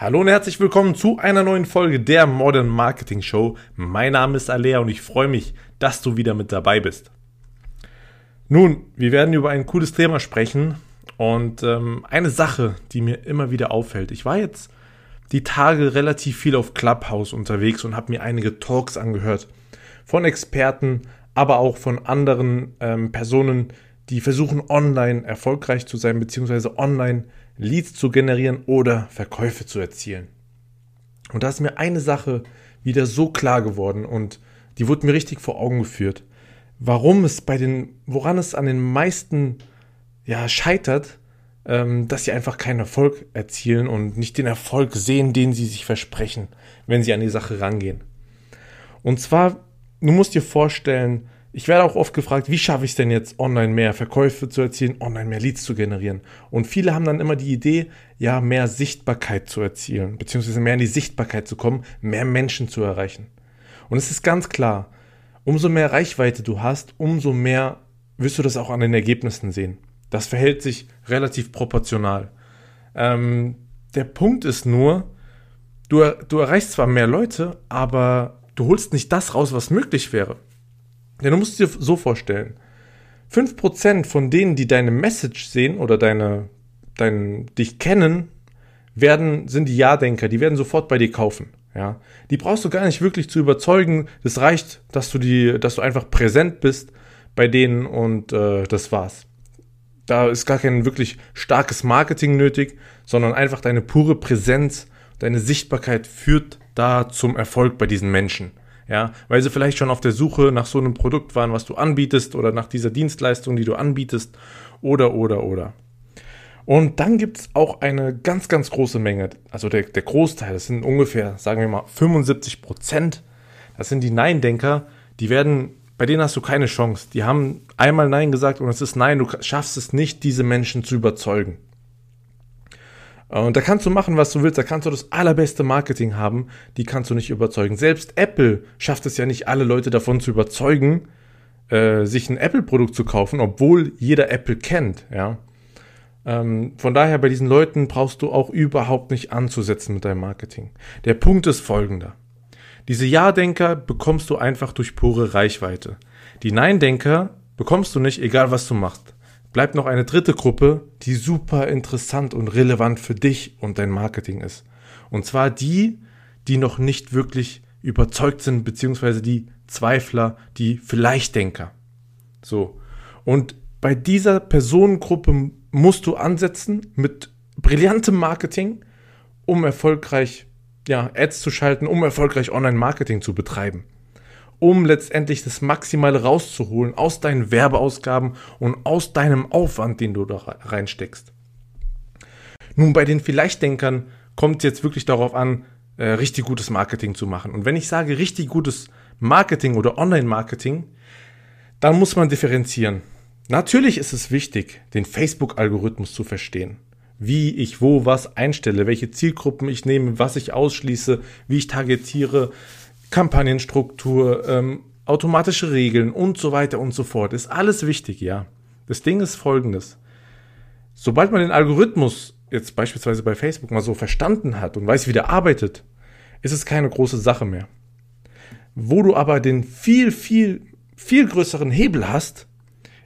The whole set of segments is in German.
Hallo und herzlich willkommen zu einer neuen Folge der Modern Marketing Show. Mein Name ist Alea und ich freue mich, dass du wieder mit dabei bist. Nun, wir werden über ein cooles Thema sprechen und ähm, eine Sache, die mir immer wieder auffällt. Ich war jetzt die Tage relativ viel auf Clubhouse unterwegs und habe mir einige Talks angehört von Experten, aber auch von anderen ähm, Personen, die versuchen online erfolgreich zu sein, beziehungsweise online Leads zu generieren oder Verkäufe zu erzielen. Und da ist mir eine Sache wieder so klar geworden und die wurde mir richtig vor Augen geführt. Warum es bei den, woran es an den meisten ja, scheitert, ähm, dass sie einfach keinen Erfolg erzielen und nicht den Erfolg sehen, den sie sich versprechen, wenn sie an die Sache rangehen. Und zwar, du musst dir vorstellen, ich werde auch oft gefragt, wie schaffe ich es denn jetzt, online mehr Verkäufe zu erzielen, online mehr Leads zu generieren? Und viele haben dann immer die Idee, ja, mehr Sichtbarkeit zu erzielen, beziehungsweise mehr in die Sichtbarkeit zu kommen, mehr Menschen zu erreichen. Und es ist ganz klar, umso mehr Reichweite du hast, umso mehr wirst du das auch an den Ergebnissen sehen. Das verhält sich relativ proportional. Ähm, der Punkt ist nur, du, du erreichst zwar mehr Leute, aber du holst nicht das raus, was möglich wäre. Denn du musst dir so vorstellen, 5% von denen, die deine Message sehen oder deine, dein, dich kennen, werden, sind die Ja-Denker, die werden sofort bei dir kaufen. Ja, die brauchst du gar nicht wirklich zu überzeugen. Es reicht, dass du die, dass du einfach präsent bist bei denen und äh, das war's. Da ist gar kein wirklich starkes Marketing nötig, sondern einfach deine pure Präsenz, deine Sichtbarkeit führt da zum Erfolg bei diesen Menschen ja, weil sie vielleicht schon auf der Suche nach so einem Produkt waren, was du anbietest oder nach dieser Dienstleistung, die du anbietest oder, oder, oder. Und dann gibt es auch eine ganz, ganz große Menge, also der, der Großteil, das sind ungefähr, sagen wir mal, 75 Prozent, das sind die Nein-Denker, die werden, bei denen hast du keine Chance. Die haben einmal Nein gesagt und es ist Nein, du schaffst es nicht, diese Menschen zu überzeugen. Äh, und da kannst du machen, was du willst, da kannst du das allerbeste Marketing haben, die kannst du nicht überzeugen. Selbst Apple schafft es ja nicht, alle Leute davon zu überzeugen, äh, sich ein Apple-Produkt zu kaufen, obwohl jeder Apple kennt, ja. Ähm, von daher, bei diesen Leuten brauchst du auch überhaupt nicht anzusetzen mit deinem Marketing. Der Punkt ist folgender. Diese Ja-Denker bekommst du einfach durch pure Reichweite. Die Nein-Denker bekommst du nicht, egal was du machst bleibt noch eine dritte Gruppe, die super interessant und relevant für dich und dein Marketing ist. Und zwar die, die noch nicht wirklich überzeugt sind, beziehungsweise die Zweifler, die Vielleicht-Denker. So. Und bei dieser Personengruppe musst du ansetzen mit brillantem Marketing, um erfolgreich ja, Ads zu schalten, um erfolgreich Online-Marketing zu betreiben um letztendlich das Maximale rauszuholen aus deinen Werbeausgaben und aus deinem Aufwand, den du da reinsteckst. Nun, bei den Vielleicht-Denkern kommt es jetzt wirklich darauf an, äh, richtig gutes Marketing zu machen. Und wenn ich sage richtig gutes Marketing oder Online-Marketing, dann muss man differenzieren. Natürlich ist es wichtig, den Facebook-Algorithmus zu verstehen. Wie ich wo was einstelle, welche Zielgruppen ich nehme, was ich ausschließe, wie ich targetiere, Kampagnenstruktur, ähm, automatische Regeln und so weiter und so fort. Ist alles wichtig, ja. Das Ding ist folgendes. Sobald man den Algorithmus jetzt beispielsweise bei Facebook mal so verstanden hat und weiß, wie der arbeitet, ist es keine große Sache mehr. Wo du aber den viel, viel, viel größeren Hebel hast,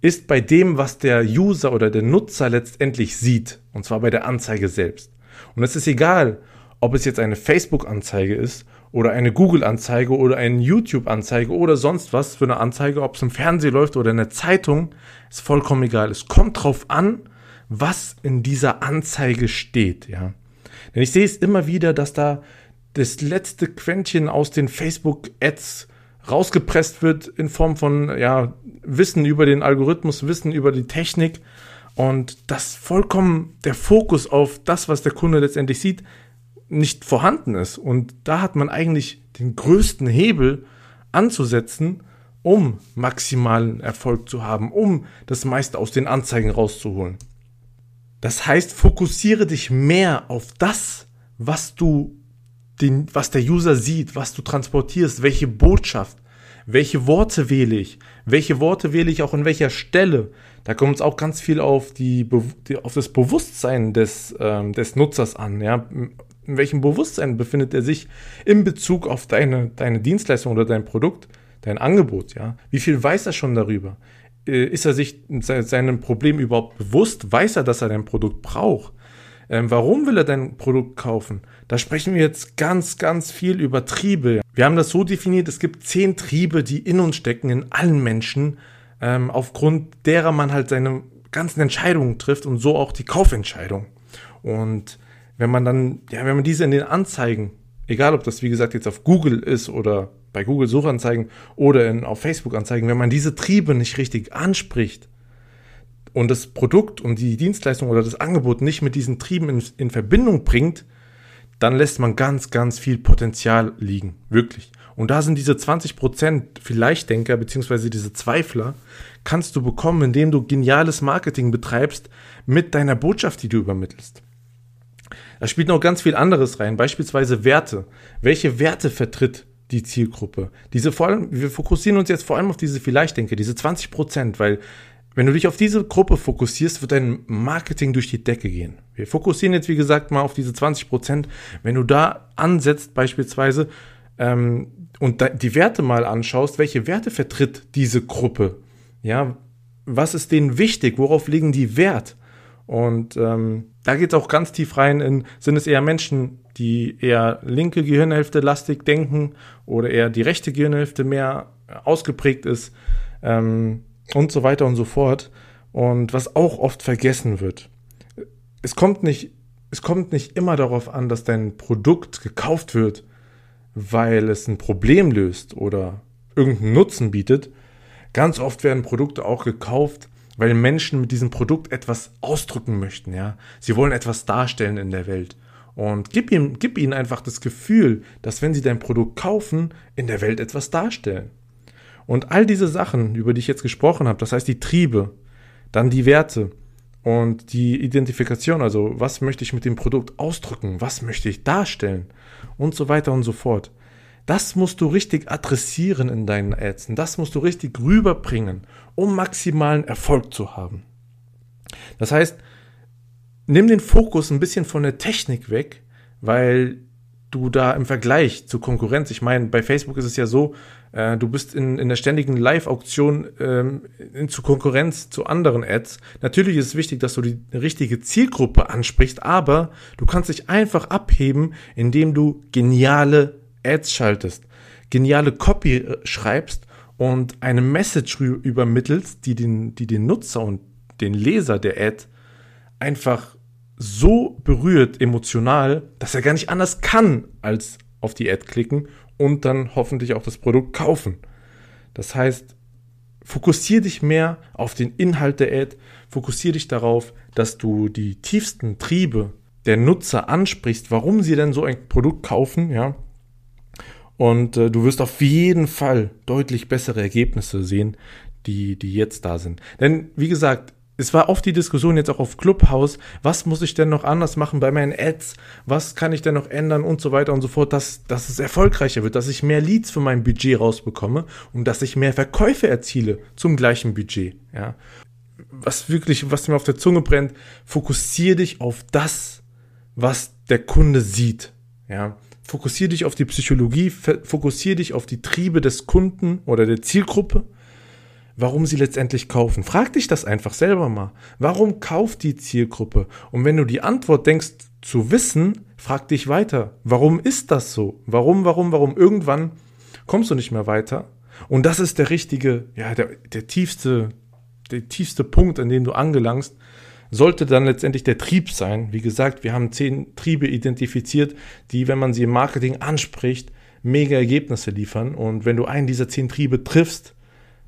ist bei dem, was der User oder der Nutzer letztendlich sieht. Und zwar bei der Anzeige selbst. Und es ist egal, ob es jetzt eine Facebook-Anzeige ist oder eine Google-Anzeige oder eine YouTube-Anzeige oder sonst was für eine Anzeige, ob es im Fernsehen läuft oder in der Zeitung, ist vollkommen egal. Es kommt drauf an, was in dieser Anzeige steht, ja. Denn ich sehe es immer wieder, dass da das letzte Quäntchen aus den Facebook-Ads rausgepresst wird in Form von, ja, Wissen über den Algorithmus, Wissen über die Technik und das vollkommen der Fokus auf das, was der Kunde letztendlich sieht, nicht vorhanden ist. Und da hat man eigentlich den größten Hebel anzusetzen, um maximalen Erfolg zu haben, um das meiste aus den Anzeigen rauszuholen. Das heißt, fokussiere dich mehr auf das, was du den, was der User sieht, was du transportierst, welche Botschaft, welche Worte wähle ich, welche Worte wähle ich auch an welcher Stelle. Da kommt es auch ganz viel auf, die, auf das Bewusstsein des, ähm, des Nutzers an. Ja? In welchem Bewusstsein befindet er sich in Bezug auf deine, deine Dienstleistung oder dein Produkt, dein Angebot, ja? Wie viel weiß er schon darüber? Äh, ist er sich seinem Problem überhaupt bewusst? Weiß er, dass er dein Produkt braucht? Ähm, warum will er dein Produkt kaufen? Da sprechen wir jetzt ganz, ganz viel über Triebe. Wir haben das so definiert, es gibt zehn Triebe, die in uns stecken, in allen Menschen, ähm, aufgrund derer man halt seine ganzen Entscheidungen trifft und so auch die Kaufentscheidung. Und wenn man dann, ja, wenn man diese in den Anzeigen, egal ob das wie gesagt jetzt auf Google ist oder bei Google Suchanzeigen oder in, auf Facebook Anzeigen, wenn man diese Triebe nicht richtig anspricht und das Produkt und die Dienstleistung oder das Angebot nicht mit diesen Trieben in, in Verbindung bringt, dann lässt man ganz, ganz viel Potenzial liegen. Wirklich. Und da sind diese 20% vielleicht Denker beziehungsweise diese Zweifler, kannst du bekommen, indem du geniales Marketing betreibst mit deiner Botschaft, die du übermittelst. Da spielt noch ganz viel anderes rein, beispielsweise Werte. Welche Werte vertritt die Zielgruppe? Diese vor allem, wir fokussieren uns jetzt vor allem auf diese vielleicht denke, diese 20 Prozent, weil wenn du dich auf diese Gruppe fokussierst, wird dein Marketing durch die Decke gehen. Wir fokussieren jetzt, wie gesagt, mal auf diese 20 Prozent. Wenn du da ansetzt, beispielsweise, ähm, und die Werte mal anschaust, welche Werte vertritt diese Gruppe? Ja, was ist denen wichtig? Worauf legen die Wert? Und ähm, da geht es auch ganz tief rein in, sind es eher Menschen, die eher linke Gehirnhälfte lastig denken oder eher die rechte Gehirnhälfte mehr ausgeprägt ist ähm, und so weiter und so fort. Und was auch oft vergessen wird. Es kommt nicht, es kommt nicht immer darauf an, dass dein Produkt gekauft wird, weil es ein Problem löst oder irgendeinen Nutzen bietet. Ganz oft werden Produkte auch gekauft, weil Menschen mit diesem Produkt etwas ausdrücken möchten, ja. Sie wollen etwas darstellen in der Welt. Und gib, ihm, gib ihnen einfach das Gefühl, dass wenn sie dein Produkt kaufen, in der Welt etwas darstellen. Und all diese Sachen, über die ich jetzt gesprochen habe, das heißt die Triebe, dann die Werte und die Identifikation, also was möchte ich mit dem Produkt ausdrücken, was möchte ich darstellen und so weiter und so fort. Das musst du richtig adressieren in deinen Ads. Das musst du richtig rüberbringen, um maximalen Erfolg zu haben. Das heißt, nimm den Fokus ein bisschen von der Technik weg, weil du da im Vergleich zur Konkurrenz, ich meine, bei Facebook ist es ja so, äh, du bist in, in der ständigen Live-Auktion ähm, zu Konkurrenz zu anderen Ads. Natürlich ist es wichtig, dass du die richtige Zielgruppe ansprichst, aber du kannst dich einfach abheben, indem du geniale Ads schaltest, geniale Copy äh, schreibst und eine Message übermittelst, die den, die den Nutzer und den Leser der Ad einfach so berührt emotional, dass er gar nicht anders kann, als auf die Ad klicken und dann hoffentlich auch das Produkt kaufen. Das heißt, fokussiere dich mehr auf den Inhalt der Ad, fokussiere dich darauf, dass du die tiefsten Triebe der Nutzer ansprichst, warum sie denn so ein Produkt kaufen, ja, und äh, du wirst auf jeden Fall deutlich bessere Ergebnisse sehen, die, die jetzt da sind. Denn, wie gesagt, es war oft die Diskussion jetzt auch auf Clubhouse, was muss ich denn noch anders machen bei meinen Ads, was kann ich denn noch ändern und so weiter und so fort, dass, dass es erfolgreicher wird, dass ich mehr Leads für mein Budget rausbekomme und dass ich mehr Verkäufe erziele zum gleichen Budget. Ja. Was wirklich, was mir auf der Zunge brennt, fokussiere dich auf das, was der Kunde sieht. Ja. Fokussiere dich auf die Psychologie, fokussiere dich auf die Triebe des Kunden oder der Zielgruppe, warum sie letztendlich kaufen. Frag dich das einfach selber mal. Warum kauft die Zielgruppe? Und wenn du die Antwort denkst zu wissen, frag dich weiter. Warum ist das so? Warum, warum, warum? Irgendwann kommst du nicht mehr weiter. Und das ist der richtige, ja, der, der tiefste, der tiefste Punkt, an dem du angelangst, sollte dann letztendlich der Trieb sein. Wie gesagt, wir haben zehn Triebe identifiziert, die, wenn man sie im Marketing anspricht, mega Ergebnisse liefern. Und wenn du einen dieser zehn Triebe triffst,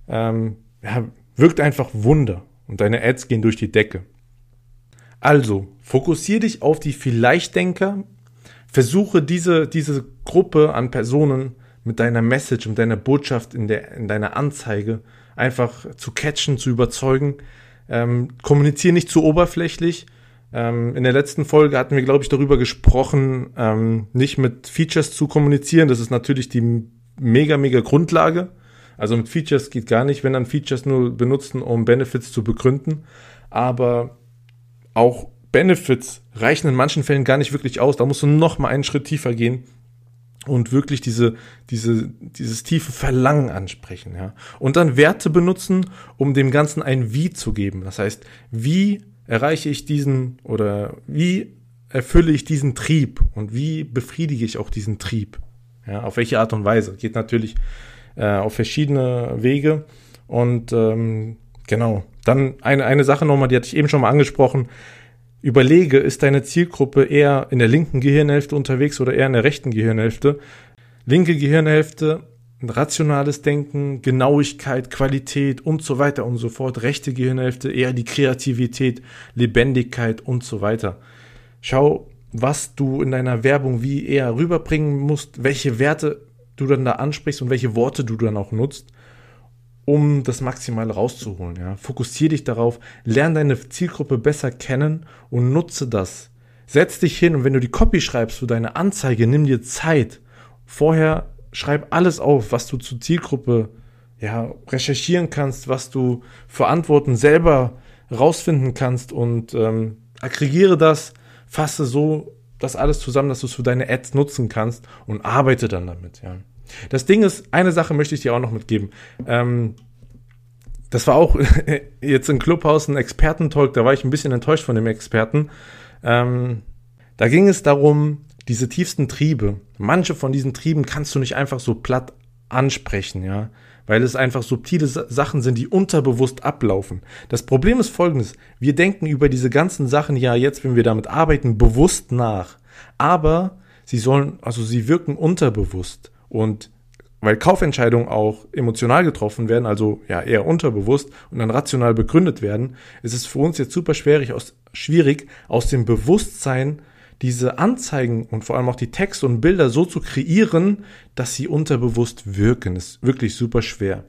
ähm, ja, wirkt einfach Wunder und deine Ads gehen durch die Decke. Also, fokussiere dich auf die Vielleichtdenker, versuche diese, diese Gruppe an Personen mit deiner Message, mit deiner Botschaft in, der, in deiner Anzeige einfach zu catchen, zu überzeugen, ähm, kommuniziere nicht zu oberflächlich. Ähm, in der letzten Folge hatten wir, glaube ich, darüber gesprochen, ähm, nicht mit Features zu kommunizieren. Das ist natürlich die mega, mega Grundlage. Also mit Features geht gar nicht, wenn dann Features nur benutzen, um Benefits zu begründen. Aber auch Benefits reichen in manchen Fällen gar nicht wirklich aus. Da musst du noch mal einen Schritt tiefer gehen und wirklich diese, diese, dieses tiefe Verlangen ansprechen, ja. Und dann Werte benutzen, um dem Ganzen ein Wie zu geben. Das heißt, wie erreiche ich diesen oder wie erfülle ich diesen Trieb und wie befriedige ich auch diesen Trieb? Ja, auf welche Art und Weise? Geht natürlich äh, auf verschiedene Wege. Und ähm, genau, dann eine, eine Sache nochmal, die hatte ich eben schon mal angesprochen. Überlege, ist deine Zielgruppe eher in der linken Gehirnhälfte unterwegs oder eher in der rechten Gehirnhälfte? Linke Gehirnhälfte, rationales Denken, Genauigkeit, Qualität und so weiter und so fort. Rechte Gehirnhälfte eher die Kreativität, Lebendigkeit und so weiter. Schau, was du in deiner Werbung wie eher rüberbringen musst, welche Werte du dann da ansprichst und welche Worte du dann auch nutzt, um das Maximale rauszuholen. Ja. Fokussiere dich darauf, lerne deine Zielgruppe besser kennen und nutze das. Setz dich hin und wenn du die Copy schreibst für deine Anzeige, nimm dir Zeit. Vorher schreib alles auf, was du zur Zielgruppe ja, recherchieren kannst, was du für Antworten selber rausfinden kannst und ähm, aggregiere das, fasse so das alles zusammen, dass du es für deine Ads nutzen kannst und arbeite dann damit, ja. Das Ding ist, eine Sache möchte ich dir auch noch mitgeben. Ähm, das war auch jetzt im Clubhaus ein Expertentalk, da war ich ein bisschen enttäuscht von dem Experten. Ähm, da ging es darum, diese tiefsten Triebe. Manche von diesen Trieben kannst du nicht einfach so platt ansprechen, ja weil es einfach subtile Sachen sind, die unterbewusst ablaufen. Das Problem ist folgendes, wir denken über diese ganzen Sachen ja jetzt, wenn wir damit arbeiten, bewusst nach, aber sie sollen, also sie wirken unterbewusst und weil Kaufentscheidungen auch emotional getroffen werden, also ja eher unterbewusst und dann rational begründet werden, ist es für uns jetzt super schwierig aus, schwierig aus dem Bewusstsein diese Anzeigen und vor allem auch die Texte und Bilder so zu kreieren, dass sie unterbewusst wirken. Das ist wirklich super schwer.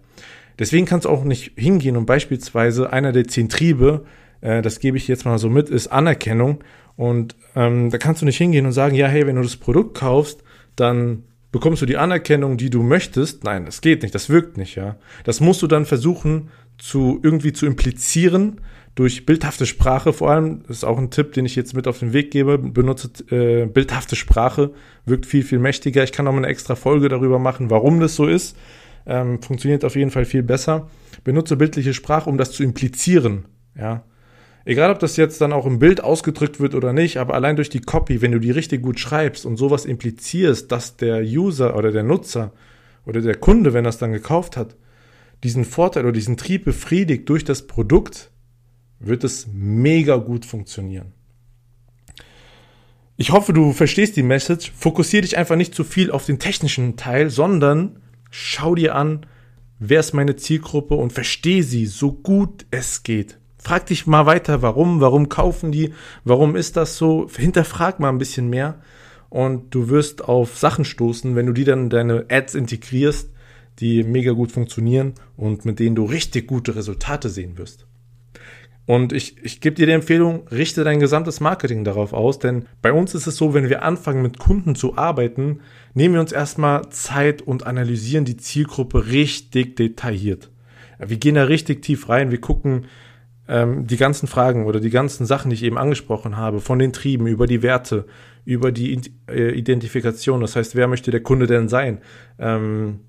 Deswegen kannst du auch nicht hingehen und beispielsweise einer der zehn Triebe, äh, das gebe ich jetzt mal so mit, ist Anerkennung. Und ähm, da kannst du nicht hingehen und sagen, ja, hey, wenn du das Produkt kaufst, dann bekommst du die Anerkennung, die du möchtest. Nein, das geht nicht, das wirkt nicht, ja. Das musst du dann versuchen zu irgendwie zu implizieren, durch bildhafte Sprache vor allem, das ist auch ein Tipp, den ich jetzt mit auf den Weg gebe, benutze äh, bildhafte Sprache, wirkt viel, viel mächtiger. Ich kann auch mal eine extra Folge darüber machen, warum das so ist. Ähm, funktioniert auf jeden Fall viel besser. Benutze bildliche Sprache, um das zu implizieren. Ja. Egal, ob das jetzt dann auch im Bild ausgedrückt wird oder nicht, aber allein durch die Copy, wenn du die richtig gut schreibst und sowas implizierst, dass der User oder der Nutzer oder der Kunde, wenn er es dann gekauft hat, diesen Vorteil oder diesen Trieb befriedigt durch das Produkt, wird es mega gut funktionieren. Ich hoffe, du verstehst die Message. Fokussiere dich einfach nicht zu viel auf den technischen Teil, sondern schau dir an, wer ist meine Zielgruppe und verstehe sie so gut es geht. Frag dich mal weiter, warum, warum kaufen die, warum ist das so? Hinterfrag mal ein bisschen mehr und du wirst auf Sachen stoßen, wenn du die dann in deine Ads integrierst, die mega gut funktionieren und mit denen du richtig gute Resultate sehen wirst. Und ich, ich gebe dir die Empfehlung, richte dein gesamtes Marketing darauf aus, denn bei uns ist es so, wenn wir anfangen mit Kunden zu arbeiten, nehmen wir uns erstmal Zeit und analysieren die Zielgruppe richtig detailliert. Wir gehen da richtig tief rein, wir gucken ähm, die ganzen Fragen oder die ganzen Sachen, die ich eben angesprochen habe, von den Trieben über die Werte, über die äh, Identifikation, das heißt, wer möchte der Kunde denn sein? Ähm,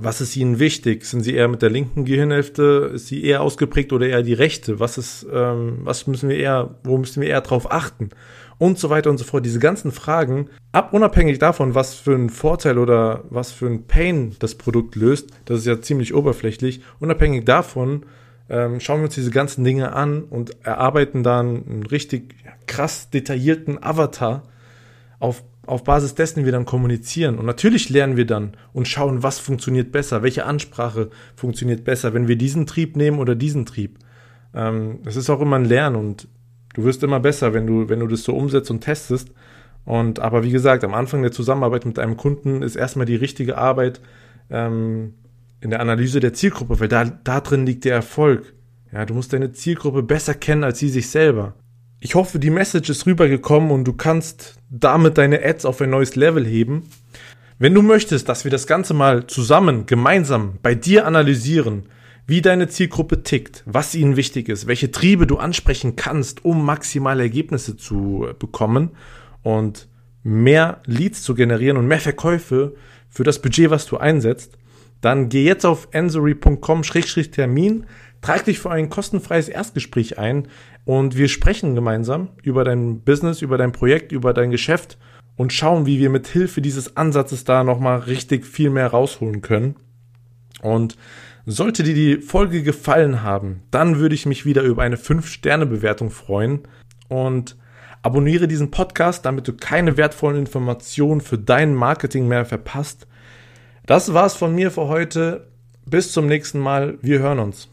was ist Ihnen wichtig? Sind Sie eher mit der linken Gehirnhälfte? Ist sie eher ausgeprägt oder eher die rechte? Was ist, ähm, was müssen wir eher, wo müssen wir eher drauf achten? Und so weiter und so fort. Diese ganzen Fragen, ab unabhängig davon, was für einen Vorteil oder was für ein Pain das Produkt löst, das ist ja ziemlich oberflächlich, unabhängig davon, ähm, schauen wir uns diese ganzen Dinge an und erarbeiten dann einen richtig krass detaillierten Avatar auf auf Basis dessen wir dann kommunizieren. Und natürlich lernen wir dann und schauen, was funktioniert besser, welche Ansprache funktioniert besser, wenn wir diesen Trieb nehmen oder diesen Trieb. Ähm, das ist auch immer ein Lernen und du wirst immer besser, wenn du, wenn du das so umsetzt und testest. Und aber wie gesagt, am Anfang der Zusammenarbeit mit einem Kunden ist erstmal die richtige Arbeit ähm, in der Analyse der Zielgruppe, weil da, da drin liegt der Erfolg. Ja, du musst deine Zielgruppe besser kennen als sie sich selber. Ich hoffe, die Message ist rübergekommen und du kannst damit deine Ads auf ein neues Level heben. Wenn du möchtest, dass wir das Ganze mal zusammen, gemeinsam bei dir analysieren, wie deine Zielgruppe tickt, was ihnen wichtig ist, welche Triebe du ansprechen kannst, um maximale Ergebnisse zu bekommen und mehr Leads zu generieren und mehr Verkäufe für das Budget, was du einsetzt, dann geh jetzt auf ensory.com-termin, trag dich für ein kostenfreies Erstgespräch ein und wir sprechen gemeinsam über dein Business, über dein Projekt, über dein Geschäft und schauen, wie wir mit Hilfe dieses Ansatzes da nochmal richtig viel mehr rausholen können. Und sollte dir die Folge gefallen haben, dann würde ich mich wieder über eine 5-Sterne-Bewertung freuen und abonniere diesen Podcast, damit du keine wertvollen Informationen für dein Marketing mehr verpasst. Das war's von mir für heute. Bis zum nächsten Mal. Wir hören uns.